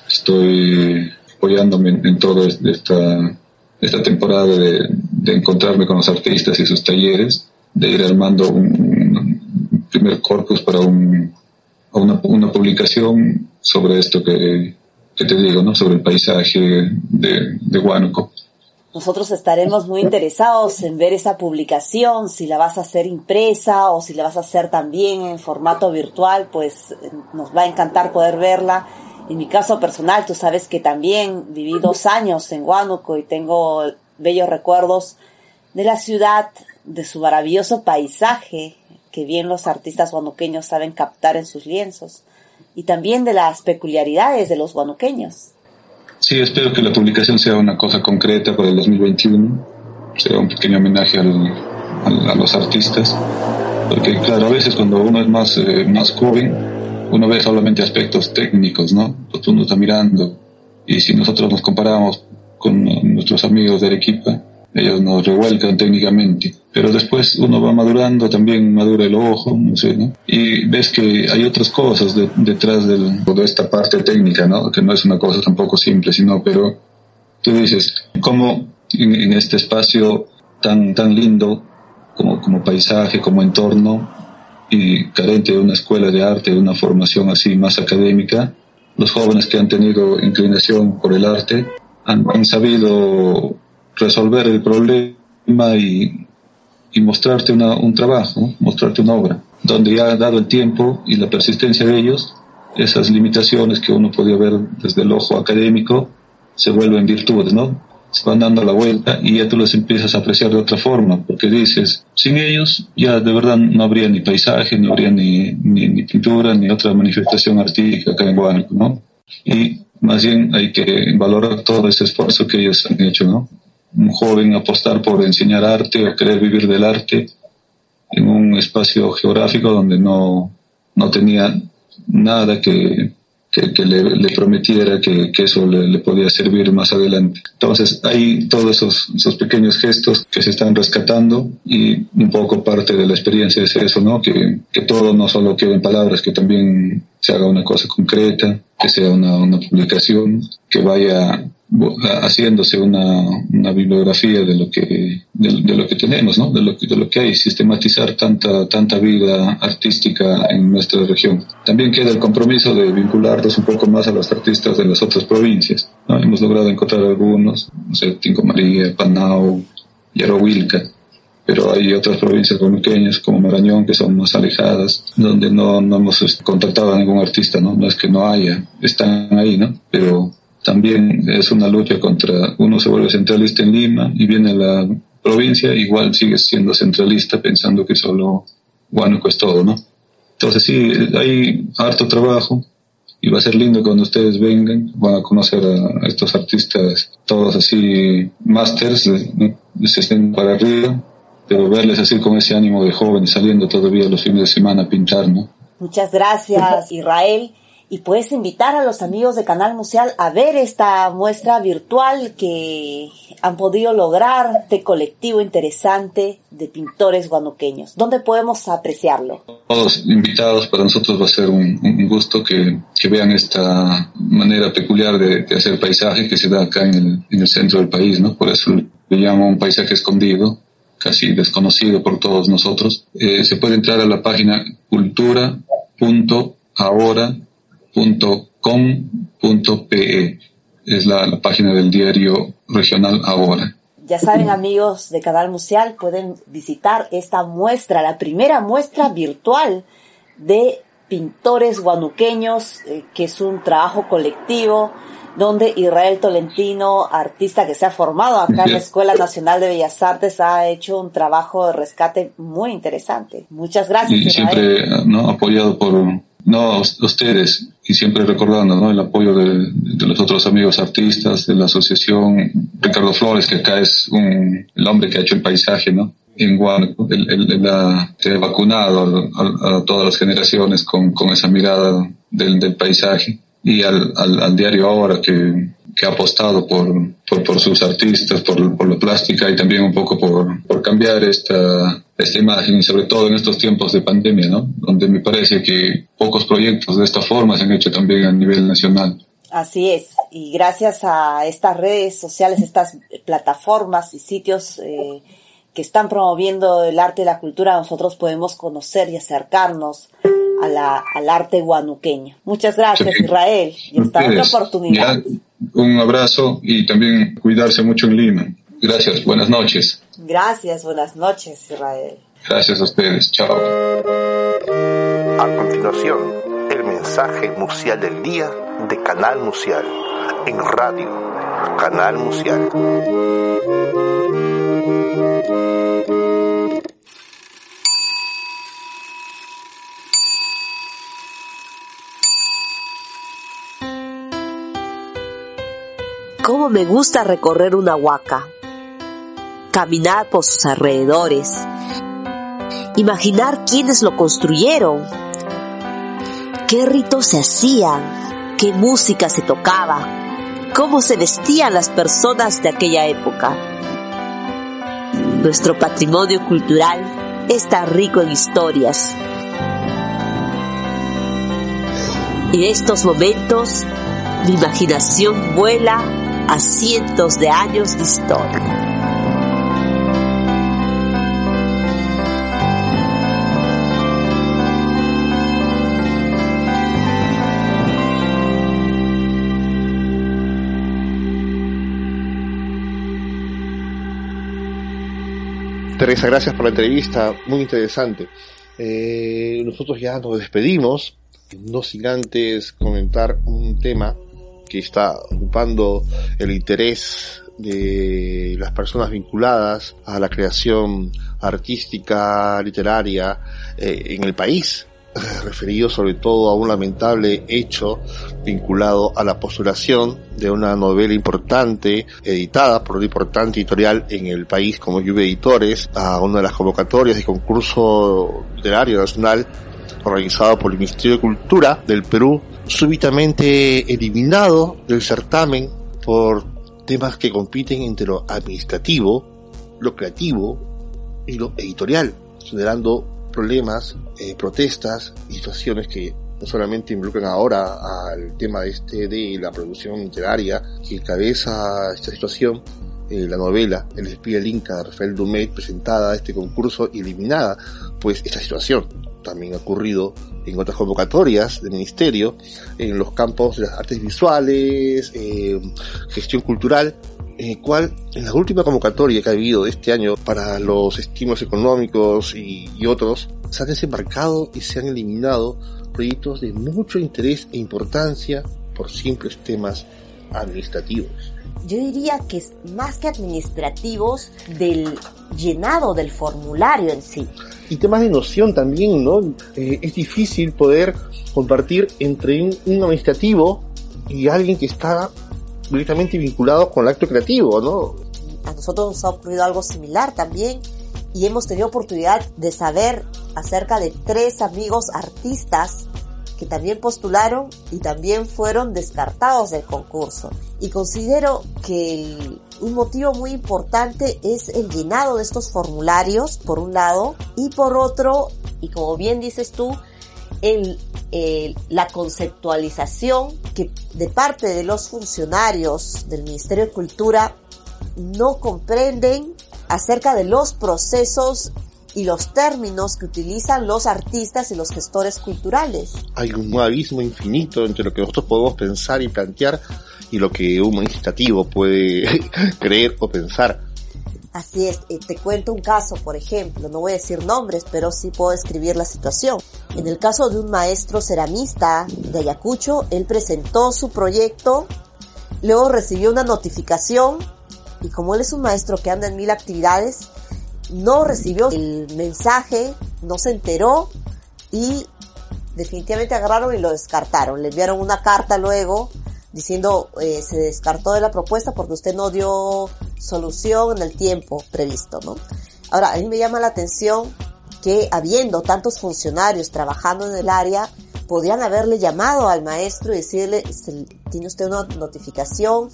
[SPEAKER 4] estoy apoyándome en, toda esta, esta temporada de, de, encontrarme con los artistas y sus talleres, de ir armando un, un primer corpus para un, una, una publicación sobre esto que, que te digo, ¿no? Sobre el paisaje de, Huánuco.
[SPEAKER 5] Nosotros estaremos muy interesados en ver esa publicación, si la vas a hacer impresa o si la vas a hacer también en formato virtual, pues nos va a encantar poder verla. En mi caso personal, tú sabes que también viví dos años en Huánuco y tengo bellos recuerdos de la ciudad, de su maravilloso paisaje, que bien los artistas guanuqueños saben captar en sus lienzos y también de las peculiaridades de los guanuqueños.
[SPEAKER 4] Sí, espero que la publicación sea una cosa concreta para el 2021, sea un pequeño homenaje al, a los artistas, porque claro, a veces cuando uno es más, eh, más joven, uno ve solamente aspectos técnicos, ¿no? Pues uno está mirando, y si nosotros nos comparamos con nuestros amigos de Arequipa, ellos nos revuelcan técnicamente, pero después uno va madurando, también madura el ojo, no sé, ¿no? Y ves que hay otras cosas de, detrás del, de esta parte técnica, ¿no? Que no es una cosa tampoco simple, sino, pero tú dices, ¿cómo en, este espacio tan, tan lindo como, como paisaje, como entorno, y carente de una escuela de arte, de una formación así más académica, los jóvenes que han tenido inclinación por el arte han sabido resolver el problema y, y mostrarte una, un trabajo, mostrarte una obra, donde ya dado el tiempo y la persistencia de ellos, esas limitaciones que uno podía ver desde el ojo académico se vuelven virtudes, ¿no? Se van dando la vuelta y ya tú los empiezas a apreciar de otra forma, porque dices, sin ellos ya de verdad no habría ni paisaje, no habría ni, ni, ni pintura, ni otra manifestación artística acá en ¿no? Y más bien hay que valorar todo ese esfuerzo que ellos han hecho, ¿no? Un joven apostar por enseñar arte o querer vivir del arte en un espacio geográfico donde no, no tenía nada que, que, le, prometiera que, que eso le, le, podía servir más adelante. Entonces hay todos esos, esos pequeños gestos que se están rescatando y un poco parte de la experiencia es eso, ¿no? Que, que todo no solo quede en palabras, que también se haga una cosa concreta, que sea una, una publicación, que vaya haciéndose una, bibliografía de lo que de, lo que tenemos no de lo que de lo que hay sistematizar tanta tanta vida artística en nuestra región también queda el compromiso de vincularnos un poco más a los artistas de las otras provincias ¿no? hemos logrado encontrar algunos no sé Tinco María Panau Yarohuilca pero hay otras provincias pequeñas como Marañón que son más alejadas, donde no, no hemos este, contactado a ningún artista, ¿no? No es que no haya, están ahí, ¿no? Pero también es una lucha contra, uno se vuelve centralista en Lima y viene a la provincia, igual sigue siendo centralista pensando que solo Huánuco es todo, ¿no? Entonces sí, hay harto trabajo y va a ser lindo cuando ustedes vengan, van a conocer a, estos artistas, todos así, masters, ¿no? se estén para arriba, pero verles así con ese ánimo de jóvenes saliendo todavía los fines de semana a pintar, ¿no?
[SPEAKER 5] Muchas gracias, Israel y puedes invitar a los amigos de Canal Museal a ver esta muestra virtual que han podido lograr este colectivo interesante de pintores guanuqueños. ¿Dónde podemos apreciarlo?
[SPEAKER 4] Todos invitados, para nosotros va a ser un, gusto que, que, vean esta manera peculiar de, hacer paisaje que se da acá en el, en el centro del país, ¿no? Por eso le llamo un paisaje escondido, casi desconocido por todos nosotros. Eh, se puede entrar a la página cultura.ahora .com.pe es la, la, página del diario regional ahora.
[SPEAKER 5] Ya saben amigos de Canal Museal, pueden visitar esta muestra, la primera muestra virtual de pintores guanuqueños, eh, que es un trabajo colectivo donde Israel Tolentino, artista que se ha formado acá en la Escuela Nacional de Bellas Artes, ha hecho un trabajo de rescate muy interesante. Muchas gracias.
[SPEAKER 4] Y siempre ¿no? apoyado por no ustedes y siempre recordando ¿no? el apoyo de, los otros amigos artistas de la asociación. Ricardo Flores que acá es un, el hombre que ha hecho el paisaje no en Guanaco él ha, vacunado a, a, a, todas las generaciones con, con esa mirada del, del paisaje. Y al, al, al, diario ahora que, que ha apostado por, por, por sus artistas, por, por, la plástica y también un poco por, por cambiar esta, esta imagen, sobre todo en estos tiempos de pandemia, ¿no? Donde me parece que pocos proyectos de esta forma se han hecho también a nivel nacional.
[SPEAKER 3] Así es, y gracias a estas redes sociales, estas plataformas y sitios eh, que están promoviendo el arte y la cultura, nosotros podemos conocer y acercarnos a la, al arte guanuqueño. Muchas gracias, Israel, y hasta otra oportunidad.
[SPEAKER 4] Un abrazo y también cuidarse mucho en Lima. Gracias, buenas noches.
[SPEAKER 3] Gracias, buenas noches, Israel.
[SPEAKER 4] Gracias a ustedes, chao.
[SPEAKER 1] A continuación, el mensaje mucial del día de Canal Mucial, en radio, Canal Mucial.
[SPEAKER 3] Cómo me gusta recorrer una huaca, caminar por sus alrededores, imaginar quiénes lo construyeron, qué ritos se hacían, qué música se tocaba, cómo se vestían las personas de aquella época. Nuestro patrimonio cultural está rico en historias. En estos momentos, mi imaginación vuela a cientos de años de historia.
[SPEAKER 1] Teresa, gracias por la entrevista, muy interesante. Eh, nosotros ya nos despedimos, no sin antes comentar un tema que está ocupando el interés de las personas vinculadas a la creación artística, literaria eh, en el país, referido sobre todo a un lamentable hecho vinculado a la postulación de una novela importante editada por una importante editorial en el país como Lluvia Editores a una de las convocatorias de concurso literario nacional organizado por el Ministerio de Cultura del Perú súbitamente eliminado del certamen por temas que compiten entre lo administrativo, lo creativo y lo editorial, generando problemas, eh, protestas y situaciones que no solamente involucran ahora al tema este de la producción literaria que cabeza esta situación, eh, la novela El espía del Inca de Rafael Dumet presentada a este concurso eliminada, pues esta situación también ha ocurrido en otras convocatorias del ministerio, en los campos de las artes visuales, eh, gestión cultural, en el cual en la última convocatoria que ha habido este año para los estímulos económicos y, y otros, se han desembarcado y se han eliminado proyectos de mucho interés e importancia por simples temas administrativos
[SPEAKER 3] yo diría que es más que administrativos del llenado del formulario en sí.
[SPEAKER 1] Y temas de noción también, ¿no? Eh, es difícil poder compartir entre un, un, administrativo y alguien que está directamente vinculado con el acto creativo, ¿no?
[SPEAKER 3] A nosotros nos ha ocurrido algo similar también y hemos tenido oportunidad de saber acerca de tres amigos artistas que también postularon y también fueron descartados del concurso. Y considero que un motivo muy importante es el llenado de estos formularios, por un lado, y por otro, y como bien dices tú, el, la conceptualización que de parte de los funcionarios del Ministerio de Cultura no comprenden acerca de los procesos y los términos que utilizan los artistas y los gestores culturales.
[SPEAKER 1] Hay un abismo infinito entre lo que nosotros podemos pensar y plantear y lo que un administrativo puede creer o pensar.
[SPEAKER 3] Así es, eh, te cuento un caso, por ejemplo, no voy a decir nombres, pero sí puedo describir la situación. En el caso de un maestro ceramista de Ayacucho, él presentó su proyecto, luego recibió una notificación y como él es un maestro que anda en mil actividades, no recibió el mensaje, no se enteró y definitivamente agarraron y lo descartaron. Le enviaron una carta luego diciendo eh, se descartó de la propuesta porque usted no dio solución en el tiempo previsto, ¿no? Ahora, a mí me llama la atención que habiendo tantos funcionarios trabajando en el área, podrían haberle llamado al maestro y decirle, tiene usted una notificación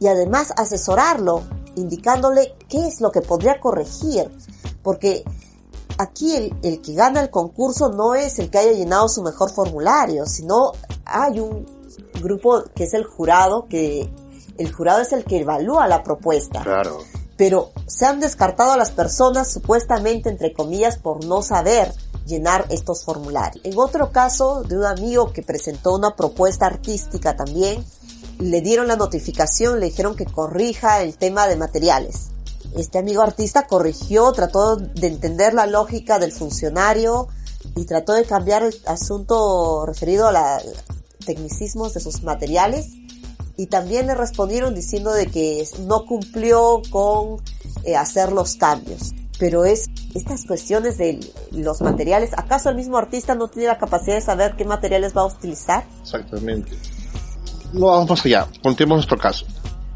[SPEAKER 3] y además asesorarlo, indicándole qué es lo que podría corregir, porque aquí el, el, que gana el concurso no es el que haya llenado su mejor formulario, sino hay un grupo que es el jurado, que el jurado es el que evalúa la propuesta.
[SPEAKER 1] Claro.
[SPEAKER 3] Pero se han descartado a las personas supuestamente, entre comillas, por no saber llenar estos formularios. En otro caso, de un amigo que presentó una propuesta artística también, le dieron la notificación, le dijeron que corrija el tema de materiales. Este amigo artista corrigió, trató de entender la lógica del funcionario y trató de cambiar el asunto referido a los tecnicismos de sus materiales y también le respondieron diciendo de que no cumplió con eh, hacer los cambios. Pero es estas cuestiones de los materiales, ¿acaso el mismo artista no tiene la capacidad de saber qué materiales va a utilizar?
[SPEAKER 1] Exactamente. No vamos más allá, contemos nuestro caso.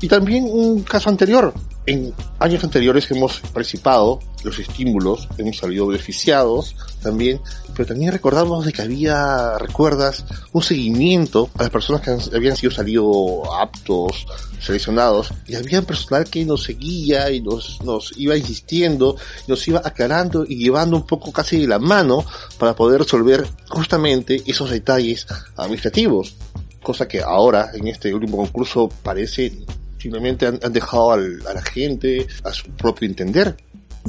[SPEAKER 1] Y también un caso anterior. En años anteriores hemos participado, los estímulos, hemos salido beneficiados también, pero también recordamos de que había, recuerdas, un seguimiento a las personas que habían sido salido aptos, seleccionados, y había personal que nos seguía y nos, nos iba insistiendo, nos iba aclarando y llevando un poco casi de la mano para poder resolver justamente esos detalles administrativos cosa que ahora en este último concurso parece simplemente han, han dejado al, a la gente a su propio entender.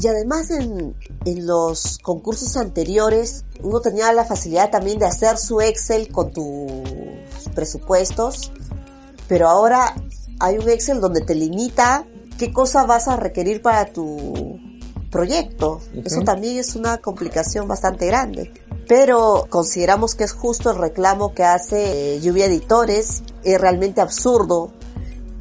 [SPEAKER 3] Y además en, en, los concursos anteriores uno tenía la facilidad también de hacer su Excel con tus presupuestos, pero ahora hay un Excel donde te limita qué cosa vas a requerir para tu proyecto. Uh -huh. Eso también es una complicación bastante grande. Pero consideramos que es justo el reclamo que hace eh, Lluvia Editores. Es realmente absurdo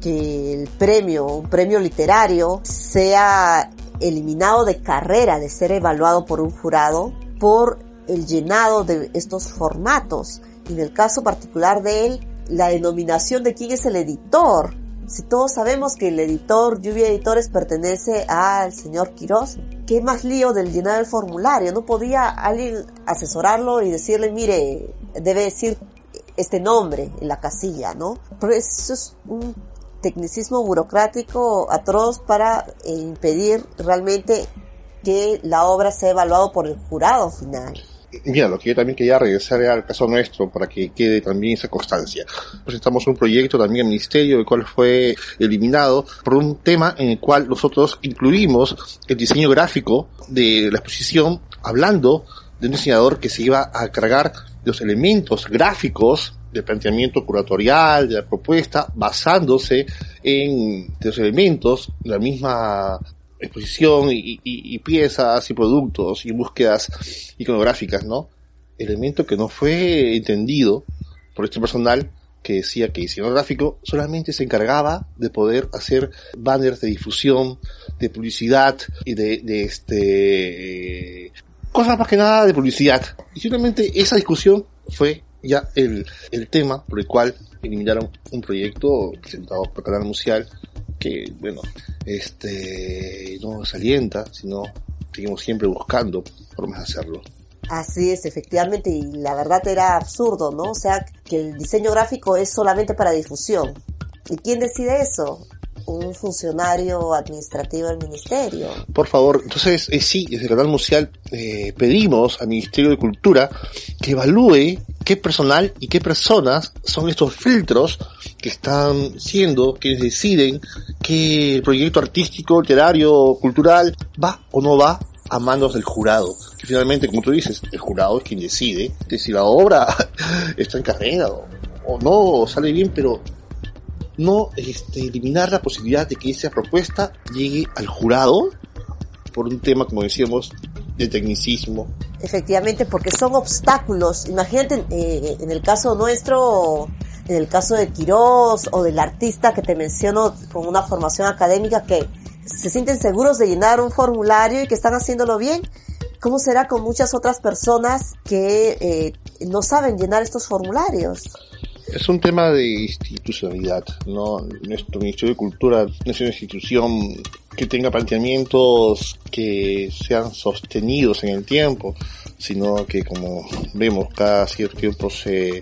[SPEAKER 3] que el premio, un premio literario, sea eliminado de carrera de ser evaluado por un jurado por el llenado de estos formatos. En el caso particular de él, la denominación de quién es el editor. Si todos sabemos que el editor Lluvia Editores pertenece al señor Quiroz, ¿qué más lío del llenar el formulario? ¿No podía alguien asesorarlo y decirle, mire, debe decir este nombre en la casilla, ¿no? Pero eso es un tecnicismo burocrático atroz para eh, impedir realmente que la obra sea evaluado por el jurado final.
[SPEAKER 1] Mira, lo que yo también quería regresar al caso nuestro para que quede también esa constancia. Presentamos un proyecto también al ministerio, el cual fue eliminado por un tema en el cual nosotros incluimos el diseño gráfico de la exposición hablando de un diseñador que se iba a cargar los elementos gráficos del planteamiento curatorial, de la propuesta, basándose en los elementos de la misma exposición y, piezas y productos y búsquedas iconográficas, ¿no? Elemento que no fue entendido por este personal que decía que gráfico solamente se encargaba de poder hacer banners de difusión, de publicidad y de, de este cosas más que nada de publicidad. Y simplemente esa discusión fue ya el, el tema por el cual eliminaron un proyecto presentado por Canal Musial que, bueno, este, no nos alienta, sino seguimos siempre buscando formas de hacerlo.
[SPEAKER 3] Así es, efectivamente, y la verdad era absurdo, ¿no? O sea, que el diseño gráfico es solamente para difusión. ¿Y quién decide eso? Un funcionario administrativo del ministerio.
[SPEAKER 1] Por favor, entonces eh, sí, desde el canal Museal eh, pedimos al Ministerio de Cultura que evalúe qué personal y qué personas son estos filtros que están siendo quienes deciden que el proyecto artístico, literario, cultural va o no va a manos del jurado. Que finalmente, como tú dices, el jurado es quien decide de si la obra está en carrera o, o no, o sale bien, pero no este, eliminar la posibilidad de que esa propuesta llegue al jurado por un tema, como decíamos, de tecnicismo.
[SPEAKER 3] Efectivamente, porque son obstáculos. Imagínate, eh, en el caso nuestro, en el caso de Quirós o del artista que te menciono con una formación académica que se sienten seguros de llenar un formulario y que están haciéndolo bien. ¿Cómo será con muchas otras personas que eh, no saben llenar estos formularios?
[SPEAKER 1] Es un tema de institucionalidad, ¿no? Nuestro Ministerio de Cultura no es una institución que tenga planteamientos que sean sostenidos en el tiempo, sino que como vemos cada cierto tiempo se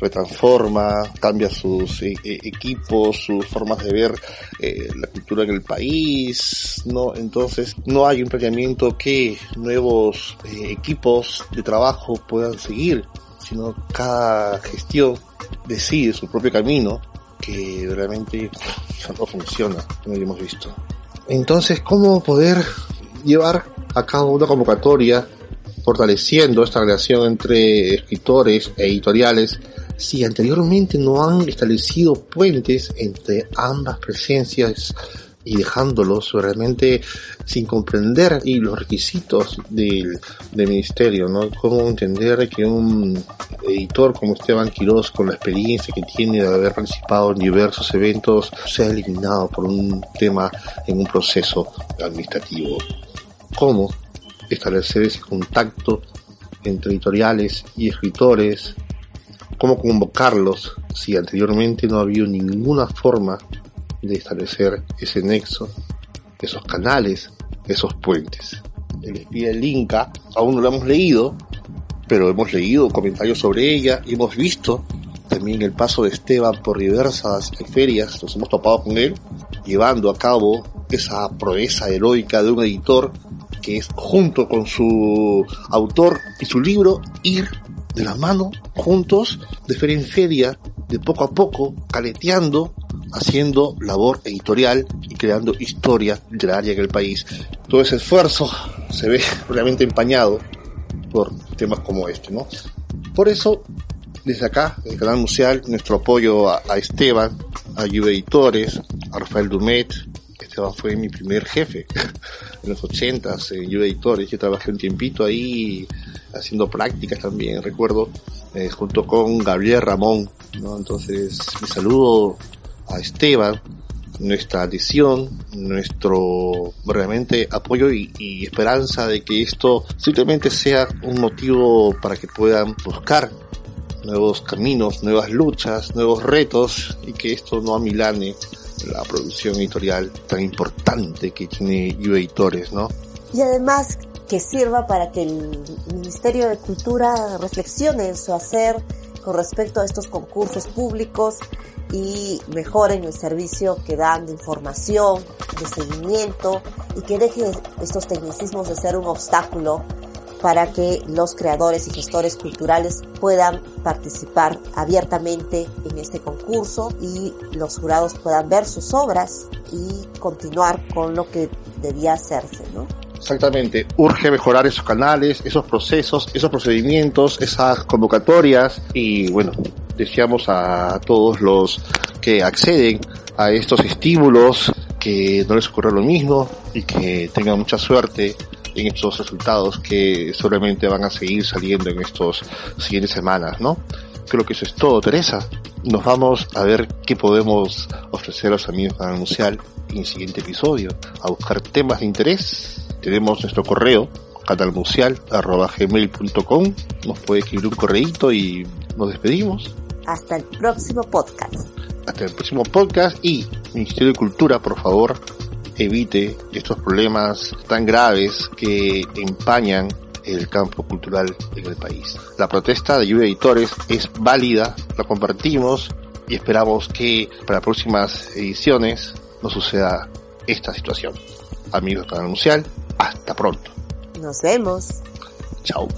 [SPEAKER 1] retransforma, cambia sus eh, eh, equipos, sus formas de ver eh, la cultura en el país, ¿no? Entonces no hay un planeamiento que nuevos equipos de trabajo puedan seguir, sino cada gestión decide su propio camino que realmente no funciona, como hemos visto. Entonces, ¿cómo poder llevar a cabo una convocatoria fortaleciendo esta relación entre escritores e editoriales si anteriormente no han establecido puentes entre ambas presencias y dejándolos realmente sin comprender y los requisitos del, del ministerio, ¿no? Cómo entender que un editor como Esteban Quiroz, con la experiencia que tiene de haber participado en diversos eventos, sea eliminado por un tema en un proceso administrativo. ¿Cómo establecer ese contacto entre editoriales y escritores, cómo convocarlos si anteriormente no había ninguna forma de establecer ese nexo, esos canales, esos puentes. El espía del Inca aún no lo hemos leído, pero hemos leído comentarios sobre ella y hemos visto también el paso de Esteban por diversas ferias, nos hemos topado con él, llevando a cabo esa proeza heroica de un editor que es junto con su autor y su libro ir de la mano juntos de feria en feria, de poco a poco, caleteando, haciendo labor editorial y creando historia literaria en el país. Todo ese esfuerzo se ve realmente empañado por temas como este, ¿no? Por eso, desde acá, el canal Museal, nuestro apoyo a, Esteban, a Juve Editores, a Rafael Dumet, Esteban fue mi primer jefe en los ochentas en Juve Editores, yo trabajé un tiempito ahí haciendo prácticas también, recuerdo, eh, junto con Gabriel Ramón, ¿no? Entonces, mi saludo a Esteban, nuestra adhesión, nuestro realmente apoyo y, y, esperanza de que esto simplemente sea un motivo para que puedan buscar nuevos caminos, nuevas luchas, nuevos retos y que esto no amilane la producción editorial tan importante que tiene You Editores, ¿no?
[SPEAKER 3] Y además que sirva para que el Ministerio de Cultura reflexione en su hacer con respecto a estos concursos públicos y mejoren el servicio que dan de información, de seguimiento y que dejen estos tecnicismos de ser un obstáculo para que los creadores y gestores culturales puedan participar abiertamente en este concurso y los jurados puedan ver sus obras y continuar con lo que debía hacerse, ¿no?
[SPEAKER 1] Exactamente, urge mejorar esos canales, esos procesos, esos procedimientos, esas convocatorias y bueno, deseamos a todos los que acceden a estos estímulos que no les ocurra lo mismo y que tengan mucha suerte en estos resultados que seguramente van a seguir saliendo en estos siguientes semanas, ¿no? Creo que eso es todo, Teresa. Nos vamos a ver qué podemos ofrecer a los amigos para anunciar en el siguiente episodio, a buscar temas de interés tenemos nuestro correo, canalmusial.gmail.com. Nos puede escribir un correíto y nos despedimos.
[SPEAKER 3] Hasta el próximo podcast.
[SPEAKER 1] Hasta el próximo podcast y Ministerio de Cultura, por favor, evite estos problemas tan graves que empañan el campo cultural en el país. La protesta de Lluvia Editores es válida, la compartimos y esperamos que para próximas ediciones no suceda esta situación. Amigos canal Museal, hasta pronto.
[SPEAKER 3] Nos vemos.
[SPEAKER 1] Chao.